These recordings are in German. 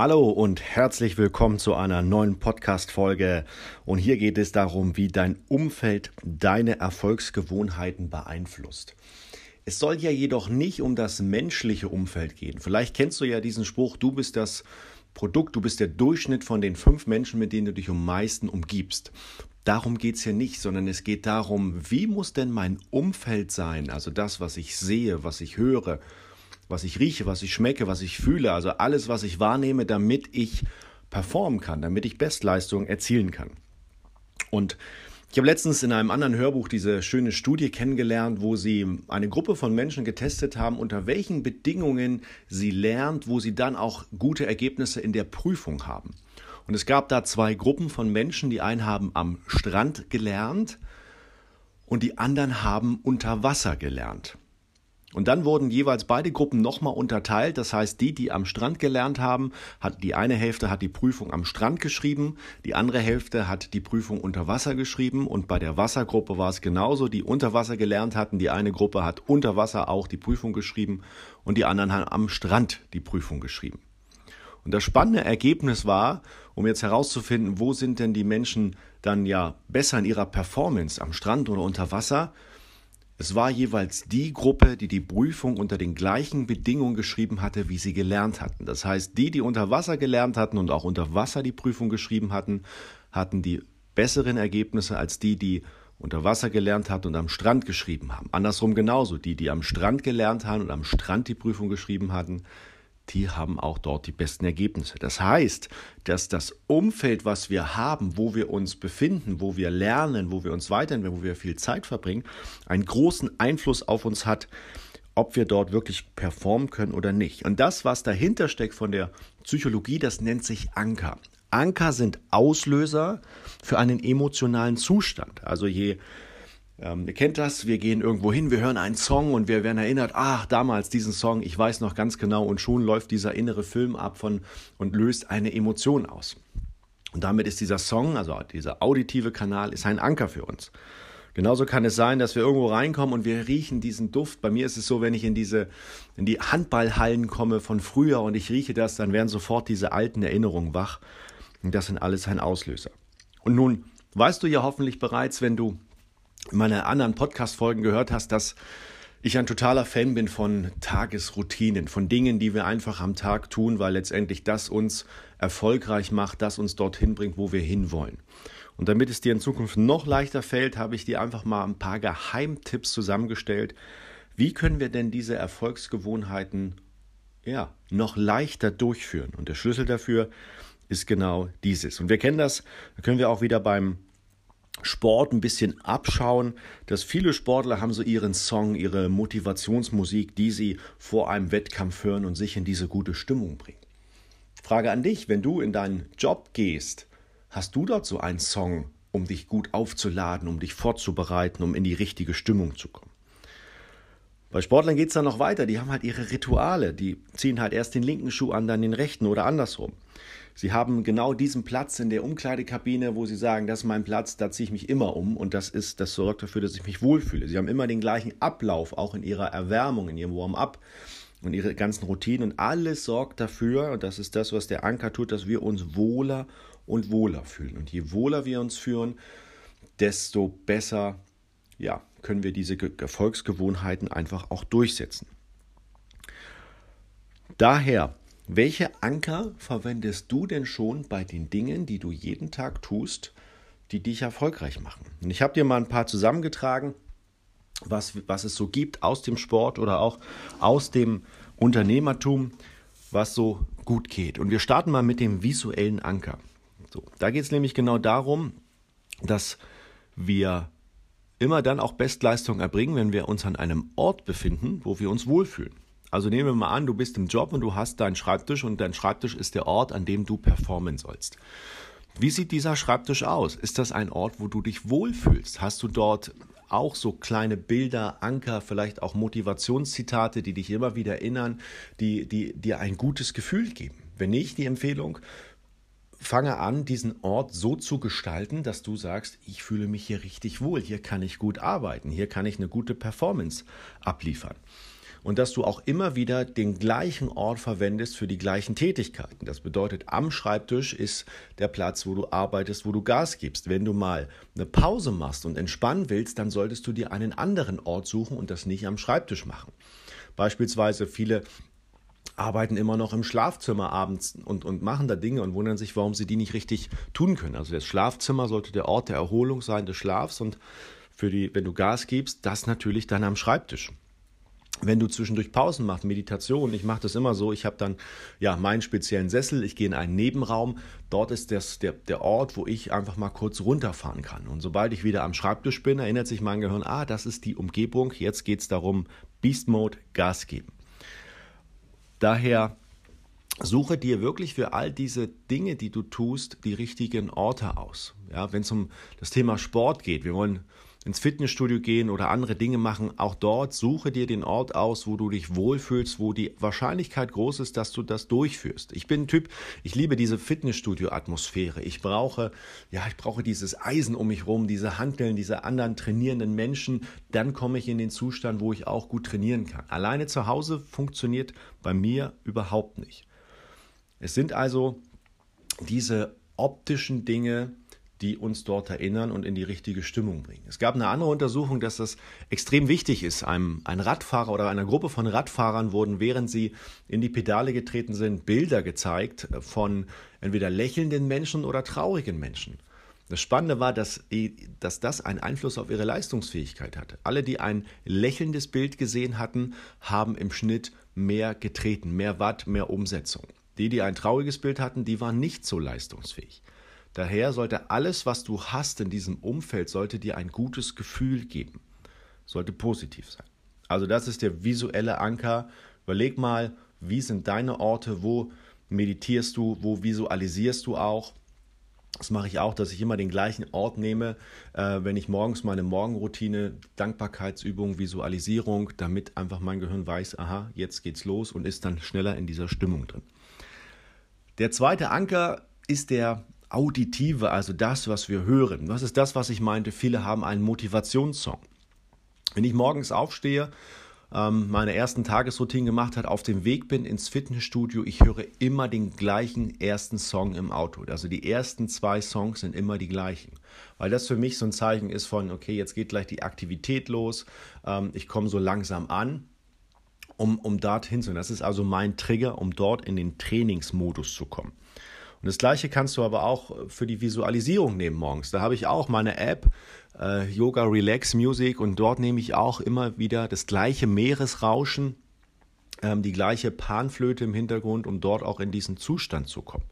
Hallo und herzlich willkommen zu einer neuen Podcast-Folge. Und hier geht es darum, wie dein Umfeld deine Erfolgsgewohnheiten beeinflusst. Es soll ja jedoch nicht um das menschliche Umfeld gehen. Vielleicht kennst du ja diesen Spruch, du bist das Produkt, du bist der Durchschnitt von den fünf Menschen, mit denen du dich am meisten umgibst. Darum geht es hier nicht, sondern es geht darum, wie muss denn mein Umfeld sein? Also das, was ich sehe, was ich höre, was ich rieche, was ich schmecke, was ich fühle, also alles, was ich wahrnehme, damit ich performen kann, damit ich Bestleistungen erzielen kann. Und ich habe letztens in einem anderen Hörbuch diese schöne Studie kennengelernt, wo sie eine Gruppe von Menschen getestet haben, unter welchen Bedingungen sie lernt, wo sie dann auch gute Ergebnisse in der Prüfung haben. Und es gab da zwei Gruppen von Menschen, die einen haben am Strand gelernt und die anderen haben unter Wasser gelernt. Und dann wurden jeweils beide Gruppen nochmal unterteilt. Das heißt, die, die am Strand gelernt haben, hat die eine Hälfte hat die Prüfung am Strand geschrieben, die andere Hälfte hat die Prüfung unter Wasser geschrieben. Und bei der Wassergruppe war es genauso. Die unter Wasser gelernt hatten, die eine Gruppe hat unter Wasser auch die Prüfung geschrieben und die anderen haben am Strand die Prüfung geschrieben. Und das spannende Ergebnis war, um jetzt herauszufinden, wo sind denn die Menschen dann ja besser in ihrer Performance am Strand oder unter Wasser, es war jeweils die Gruppe, die die Prüfung unter den gleichen Bedingungen geschrieben hatte, wie sie gelernt hatten. Das heißt, die, die unter Wasser gelernt hatten und auch unter Wasser die Prüfung geschrieben hatten, hatten die besseren Ergebnisse als die, die unter Wasser gelernt hatten und am Strand geschrieben haben. Andersrum genauso. Die, die am Strand gelernt haben und am Strand die Prüfung geschrieben hatten, die haben auch dort die besten Ergebnisse. Das heißt, dass das Umfeld, was wir haben, wo wir uns befinden, wo wir lernen, wo wir uns weiterentwickeln, wo wir viel Zeit verbringen, einen großen Einfluss auf uns hat, ob wir dort wirklich performen können oder nicht. Und das, was dahinter steckt von der Psychologie, das nennt sich Anker. Anker sind Auslöser für einen emotionalen Zustand. Also je ähm, ihr kennt das, wir gehen irgendwo hin, wir hören einen Song und wir werden erinnert, ach, damals diesen Song, ich weiß noch ganz genau und schon läuft dieser innere Film ab von und löst eine Emotion aus. Und damit ist dieser Song, also dieser auditive Kanal, ist ein Anker für uns. Genauso kann es sein, dass wir irgendwo reinkommen und wir riechen diesen Duft. Bei mir ist es so, wenn ich in diese, in die Handballhallen komme von früher und ich rieche das, dann werden sofort diese alten Erinnerungen wach. Und das sind alles ein Auslöser. Und nun weißt du ja hoffentlich bereits, wenn du meine anderen Podcast-Folgen gehört hast, dass ich ein totaler Fan bin von Tagesroutinen, von Dingen, die wir einfach am Tag tun, weil letztendlich das uns erfolgreich macht, das uns dorthin bringt, wo wir hinwollen. Und damit es dir in Zukunft noch leichter fällt, habe ich dir einfach mal ein paar Geheimtipps zusammengestellt. Wie können wir denn diese Erfolgsgewohnheiten ja, noch leichter durchführen? Und der Schlüssel dafür ist genau dieses. Und wir kennen das, da können wir auch wieder beim Sport ein bisschen abschauen, dass viele Sportler haben so ihren Song, ihre Motivationsmusik, die sie vor einem Wettkampf hören und sich in diese gute Stimmung bringen. Frage an dich, wenn du in deinen Job gehst, hast du dort so einen Song, um dich gut aufzuladen, um dich vorzubereiten, um in die richtige Stimmung zu kommen? Bei Sportlern geht es dann noch weiter, die haben halt ihre Rituale, die ziehen halt erst den linken Schuh an, dann den rechten oder andersrum. Sie haben genau diesen Platz in der Umkleidekabine, wo Sie sagen, das ist mein Platz, da ziehe ich mich immer um und das ist, das sorgt dafür, dass ich mich wohlfühle. Sie haben immer den gleichen Ablauf, auch in Ihrer Erwärmung, in Ihrem Warm-up und Ihre ganzen Routinen und alles sorgt dafür, und das ist das, was der Anker tut, dass wir uns wohler und wohler fühlen. Und je wohler wir uns fühlen, desto besser ja, können wir diese Erfolgsgewohnheiten einfach auch durchsetzen. Daher welche Anker verwendest du denn schon bei den Dingen, die du jeden Tag tust, die dich erfolgreich machen? Und ich habe dir mal ein paar zusammengetragen, was, was es so gibt aus dem Sport oder auch aus dem Unternehmertum, was so gut geht. Und wir starten mal mit dem visuellen Anker. So, da geht es nämlich genau darum, dass wir immer dann auch Bestleistung erbringen, wenn wir uns an einem Ort befinden, wo wir uns wohlfühlen. Also nehmen wir mal an, du bist im Job und du hast deinen Schreibtisch und dein Schreibtisch ist der Ort, an dem du performen sollst. Wie sieht dieser Schreibtisch aus? Ist das ein Ort, wo du dich wohlfühlst? Hast du dort auch so kleine Bilder, Anker, vielleicht auch Motivationszitate, die dich immer wieder erinnern, die, die dir ein gutes Gefühl geben? Wenn nicht, die Empfehlung, fange an, diesen Ort so zu gestalten, dass du sagst, ich fühle mich hier richtig wohl, hier kann ich gut arbeiten, hier kann ich eine gute Performance abliefern. Und dass du auch immer wieder den gleichen Ort verwendest für die gleichen Tätigkeiten. Das bedeutet, am Schreibtisch ist der Platz, wo du arbeitest, wo du Gas gibst. Wenn du mal eine Pause machst und entspannen willst, dann solltest du dir einen anderen Ort suchen und das nicht am Schreibtisch machen. Beispielsweise viele arbeiten immer noch im Schlafzimmer abends und, und machen da Dinge und wundern sich, warum sie die nicht richtig tun können. Also das Schlafzimmer sollte der Ort der Erholung sein, des Schlafs und für die, wenn du Gas gibst, das natürlich dann am Schreibtisch wenn du zwischendurch Pausen machst, Meditation, ich mache das immer so, ich habe dann ja meinen speziellen Sessel, ich gehe in einen Nebenraum, dort ist das, der, der Ort, wo ich einfach mal kurz runterfahren kann. Und sobald ich wieder am Schreibtisch bin, erinnert sich mein Gehirn, ah, das ist die Umgebung, jetzt geht es darum, Beast Mode, Gas geben. Daher suche dir wirklich für all diese Dinge, die du tust, die richtigen Orte aus. Ja, wenn es um das Thema Sport geht, wir wollen ins Fitnessstudio gehen oder andere Dinge machen, auch dort suche dir den Ort aus, wo du dich wohlfühlst, wo die Wahrscheinlichkeit groß ist, dass du das durchführst. Ich bin ein Typ, ich liebe diese Fitnessstudio-Atmosphäre. Ich brauche, ja, ich brauche dieses Eisen um mich rum, diese Handeln, diese anderen trainierenden Menschen. Dann komme ich in den Zustand, wo ich auch gut trainieren kann. Alleine zu Hause funktioniert bei mir überhaupt nicht. Es sind also diese optischen Dinge, die uns dort erinnern und in die richtige Stimmung bringen. Es gab eine andere Untersuchung, dass das extrem wichtig ist. Einem, ein Radfahrer oder einer Gruppe von Radfahrern wurden, während sie in die Pedale getreten sind, Bilder gezeigt von entweder lächelnden Menschen oder traurigen Menschen. Das Spannende war, dass, dass das einen Einfluss auf ihre Leistungsfähigkeit hatte. Alle, die ein lächelndes Bild gesehen hatten, haben im Schnitt mehr getreten, mehr Watt, mehr Umsetzung. Die, die ein trauriges Bild hatten, die waren nicht so leistungsfähig. Daher sollte alles, was du hast in diesem Umfeld, sollte dir ein gutes Gefühl geben. Sollte positiv sein. Also das ist der visuelle Anker. Überleg mal, wie sind deine Orte, wo meditierst du, wo visualisierst du auch. Das mache ich auch, dass ich immer den gleichen Ort nehme, äh, wenn ich morgens meine Morgenroutine, Dankbarkeitsübung, Visualisierung, damit einfach mein Gehirn weiß, aha, jetzt geht's los und ist dann schneller in dieser Stimmung drin. Der zweite Anker ist der Auditive, also das, was wir hören. Was ist das, was ich meinte? Viele haben einen Motivationssong. Wenn ich morgens aufstehe, ähm, meine ersten Tagesroutinen gemacht hat, auf dem Weg bin ins Fitnessstudio, ich höre immer den gleichen ersten Song im Auto. Also die ersten zwei Songs sind immer die gleichen. Weil das für mich so ein Zeichen ist von, okay, jetzt geht gleich die Aktivität los, ähm, ich komme so langsam an, um, um dorthin zu. Das ist also mein Trigger, um dort in den Trainingsmodus zu kommen. Und das gleiche kannst du aber auch für die Visualisierung nehmen morgens. Da habe ich auch meine App äh, Yoga Relax Music und dort nehme ich auch immer wieder das gleiche Meeresrauschen, ähm, die gleiche Panflöte im Hintergrund, um dort auch in diesen Zustand zu kommen.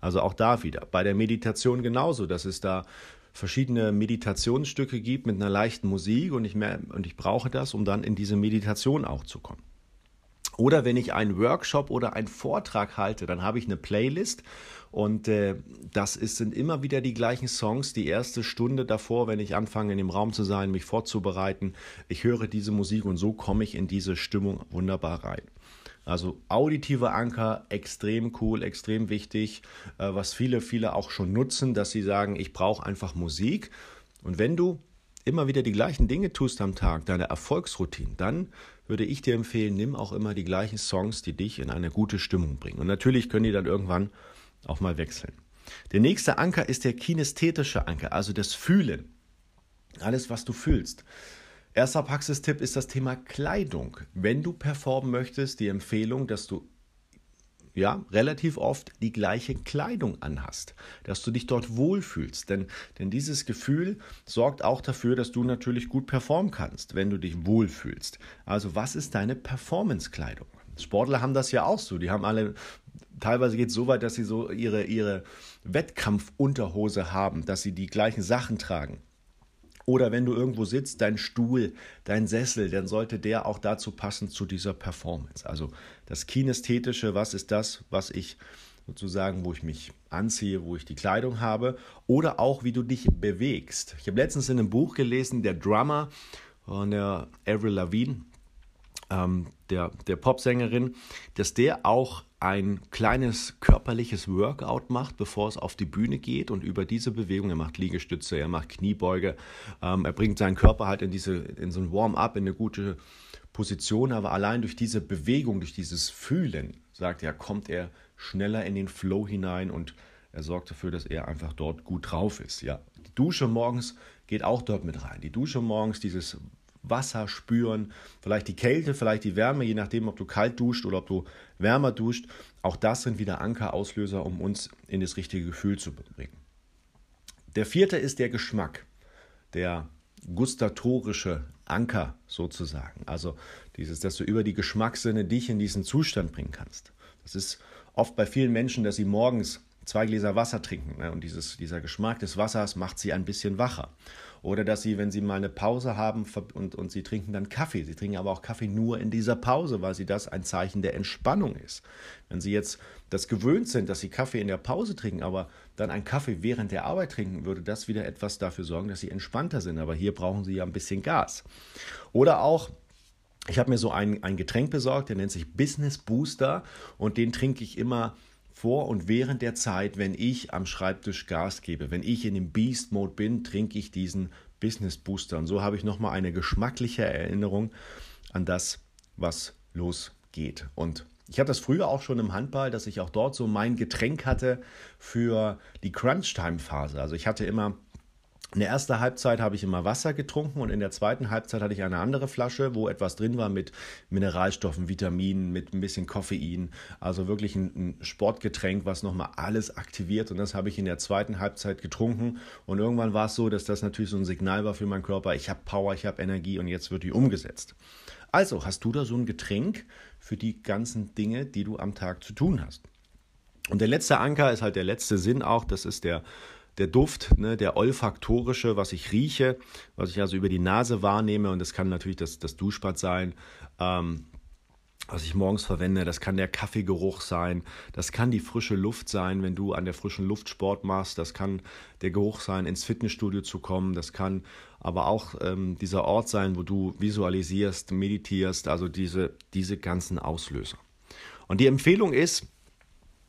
Also auch da wieder. Bei der Meditation genauso, dass es da verschiedene Meditationsstücke gibt mit einer leichten Musik und ich, mehr, und ich brauche das, um dann in diese Meditation auch zu kommen. Oder wenn ich einen Workshop oder einen Vortrag halte, dann habe ich eine Playlist und äh, das ist, sind immer wieder die gleichen Songs. Die erste Stunde davor, wenn ich anfange, in dem Raum zu sein, mich vorzubereiten, ich höre diese Musik und so komme ich in diese Stimmung wunderbar rein. Also auditive Anker, extrem cool, extrem wichtig, äh, was viele, viele auch schon nutzen, dass sie sagen, ich brauche einfach Musik. Und wenn du immer wieder die gleichen Dinge tust am Tag, deine Erfolgsroutine, dann würde ich dir empfehlen, nimm auch immer die gleichen Songs, die dich in eine gute Stimmung bringen. Und natürlich können die dann irgendwann auch mal wechseln. Der nächste Anker ist der kinästhetische Anker, also das Fühlen. Alles, was du fühlst. Erster Praxistipp ist das Thema Kleidung. Wenn du performen möchtest, die Empfehlung, dass du ja, relativ oft die gleiche Kleidung anhast, dass du dich dort wohlfühlst. Denn, denn dieses Gefühl sorgt auch dafür, dass du natürlich gut performen kannst, wenn du dich wohlfühlst. Also was ist deine Performance-Kleidung? Sportler haben das ja auch so. Die haben alle, teilweise geht es so weit, dass sie so ihre, ihre Wettkampfunterhose haben, dass sie die gleichen Sachen tragen. Oder wenn du irgendwo sitzt, dein Stuhl, dein Sessel, dann sollte der auch dazu passen zu dieser Performance. Also das Kinästhetische, was ist das, was ich sozusagen, wo ich mich anziehe, wo ich die Kleidung habe. Oder auch, wie du dich bewegst. Ich habe letztens in einem Buch gelesen, der Drummer von der Avril Lavigne, ähm, der, der Popsängerin, dass der auch ein kleines körperliches Workout macht, bevor es auf die Bühne geht und über diese Bewegung, er macht Liegestütze, er macht Kniebeuge, ähm, er bringt seinen Körper halt in diese, in so ein Warm-up, in eine gute Position, aber allein durch diese Bewegung, durch dieses Fühlen, sagt er, kommt er schneller in den Flow hinein und er sorgt dafür, dass er einfach dort gut drauf ist. Ja, die Dusche morgens geht auch dort mit rein. Die Dusche morgens, dieses Wasser spüren, vielleicht die Kälte, vielleicht die Wärme, je nachdem, ob du kalt duscht oder ob du wärmer duscht. Auch das sind wieder Ankerauslöser, um uns in das richtige Gefühl zu bringen. Der vierte ist der Geschmack, der gustatorische Anker sozusagen. Also dieses, dass du über die Geschmackssinne dich in diesen Zustand bringen kannst. Das ist oft bei vielen Menschen, dass sie morgens zwei Gläser Wasser trinken ne? und dieses, dieser Geschmack des Wassers macht sie ein bisschen wacher. Oder dass sie, wenn sie mal eine Pause haben und, und sie trinken dann Kaffee. Sie trinken aber auch Kaffee nur in dieser Pause, weil sie das ein Zeichen der Entspannung ist. Wenn sie jetzt das gewöhnt sind, dass sie Kaffee in der Pause trinken, aber dann einen Kaffee während der Arbeit trinken, würde das wieder etwas dafür sorgen, dass sie entspannter sind. Aber hier brauchen sie ja ein bisschen Gas. Oder auch, ich habe mir so ein, ein Getränk besorgt, der nennt sich Business Booster und den trinke ich immer vor und während der Zeit, wenn ich am Schreibtisch Gas gebe, wenn ich in dem Beast Mode bin, trinke ich diesen Business Booster. Und so habe ich nochmal eine geschmackliche Erinnerung an das, was losgeht. Und ich hatte das früher auch schon im Handball, dass ich auch dort so mein Getränk hatte für die Crunch-Time-Phase. Also ich hatte immer in der ersten Halbzeit habe ich immer Wasser getrunken und in der zweiten Halbzeit hatte ich eine andere Flasche, wo etwas drin war mit Mineralstoffen, Vitaminen, mit ein bisschen Koffein. Also wirklich ein, ein Sportgetränk, was nochmal alles aktiviert. Und das habe ich in der zweiten Halbzeit getrunken. Und irgendwann war es so, dass das natürlich so ein Signal war für meinen Körper. Ich habe Power, ich habe Energie und jetzt wird die umgesetzt. Also hast du da so ein Getränk für die ganzen Dinge, die du am Tag zu tun hast. Und der letzte Anker ist halt der letzte Sinn auch. Das ist der der Duft, ne, der olfaktorische, was ich rieche, was ich also über die Nase wahrnehme. Und das kann natürlich das, das Duschbad sein, ähm, was ich morgens verwende. Das kann der Kaffeegeruch sein. Das kann die frische Luft sein, wenn du an der frischen Luft Sport machst. Das kann der Geruch sein, ins Fitnessstudio zu kommen. Das kann aber auch ähm, dieser Ort sein, wo du visualisierst, meditierst. Also diese, diese ganzen Auslöser. Und die Empfehlung ist,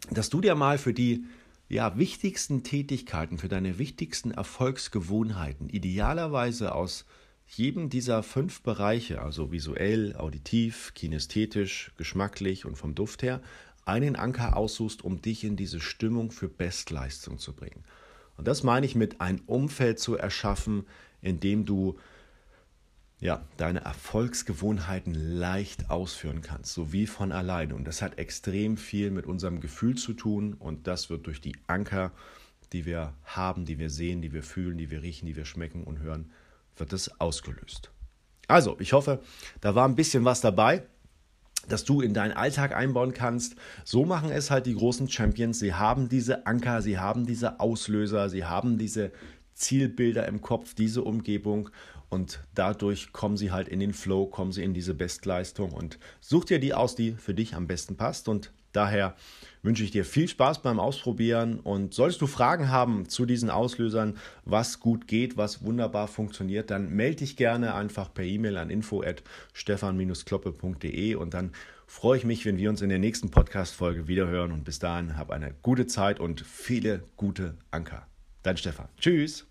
dass du dir mal für die ja, wichtigsten Tätigkeiten, für deine wichtigsten Erfolgsgewohnheiten, idealerweise aus jedem dieser fünf Bereiche, also visuell, auditiv, kinästhetisch, geschmacklich und vom Duft her, einen Anker aussuchst, um dich in diese Stimmung für Bestleistung zu bringen. Und das meine ich mit ein Umfeld zu erschaffen, in dem du ja, deine Erfolgsgewohnheiten leicht ausführen kannst, so wie von alleine. Und das hat extrem viel mit unserem Gefühl zu tun und das wird durch die Anker, die wir haben, die wir sehen, die wir fühlen, die wir riechen, die wir schmecken und hören, wird es ausgelöst. Also, ich hoffe, da war ein bisschen was dabei, dass du in deinen Alltag einbauen kannst. So machen es halt die großen Champions. Sie haben diese Anker, sie haben diese Auslöser, sie haben diese Zielbilder im Kopf, diese Umgebung und dadurch kommen sie halt in den Flow, kommen sie in diese Bestleistung und such dir die aus, die für dich am besten passt. Und daher wünsche ich dir viel Spaß beim Ausprobieren. Und solltest du Fragen haben zu diesen Auslösern, was gut geht, was wunderbar funktioniert, dann melde dich gerne einfach per E-Mail an info@stefan-kloppe.de und dann freue ich mich, wenn wir uns in der nächsten Podcast-Folge wiederhören. Und bis dahin hab eine gute Zeit und viele gute Anker. Dein Stefan. Tschüss.